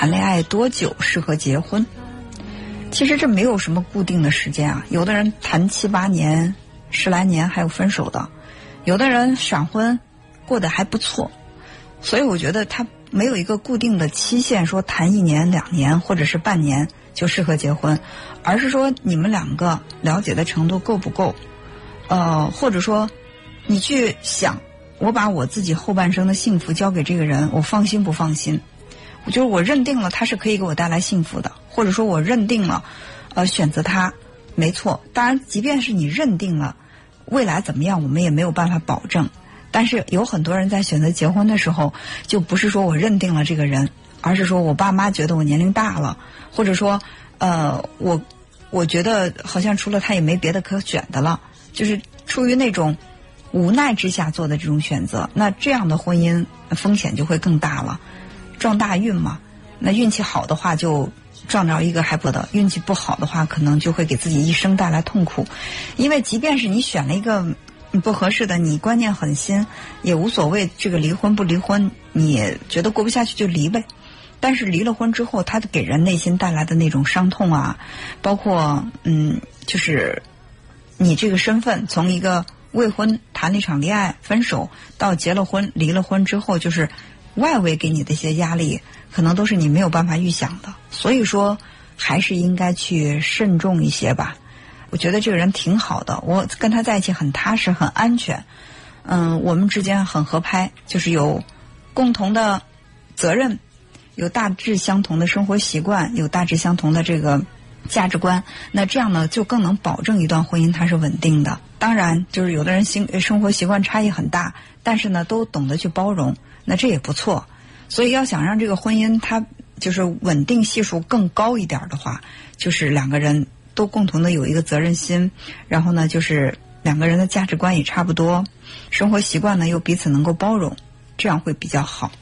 谈恋爱多久适合结婚？其实这没有什么固定的时间啊，有的人谈七八年、十来年还有分手的，有的人闪婚过得还不错，所以我觉得他没有一个固定的期限，说谈一年、两年或者是半年就适合结婚，而是说你们两个了解的程度够不够，呃，或者说你去想，我把我自己后半生的幸福交给这个人，我放心不放心？就是我认定了他是可以给我带来幸福的，或者说我认定了，呃，选择他没错。当然，即便是你认定了未来怎么样，我们也没有办法保证。但是有很多人在选择结婚的时候，就不是说我认定了这个人，而是说我爸妈觉得我年龄大了，或者说，呃，我我觉得好像除了他也没别的可选的了，就是出于那种无奈之下做的这种选择。那这样的婚姻风险就会更大了。撞大运嘛，那运气好的话就撞着一个还不得，运气不好的话可能就会给自己一生带来痛苦。因为即便是你选了一个不合适的，你观念很新也无所谓，这个离婚不离婚，你觉得过不下去就离呗。但是离了婚之后，他给人内心带来的那种伤痛啊，包括嗯，就是你这个身份从一个未婚谈了一场恋爱分手，到结了婚离了婚之后，就是。外围给你的一些压力，可能都是你没有办法预想的，所以说还是应该去慎重一些吧。我觉得这个人挺好的，我跟他在一起很踏实、很安全。嗯，我们之间很合拍，就是有共同的责任，有大致相同的生活习惯，有大致相同的这个价值观。那这样呢，就更能保证一段婚姻它是稳定的。当然，就是有的人生生活习惯差异很大，但是呢，都懂得去包容。那这也不错，所以要想让这个婚姻它就是稳定系数更高一点的话，就是两个人都共同的有一个责任心，然后呢，就是两个人的价值观也差不多，生活习惯呢又彼此能够包容，这样会比较好。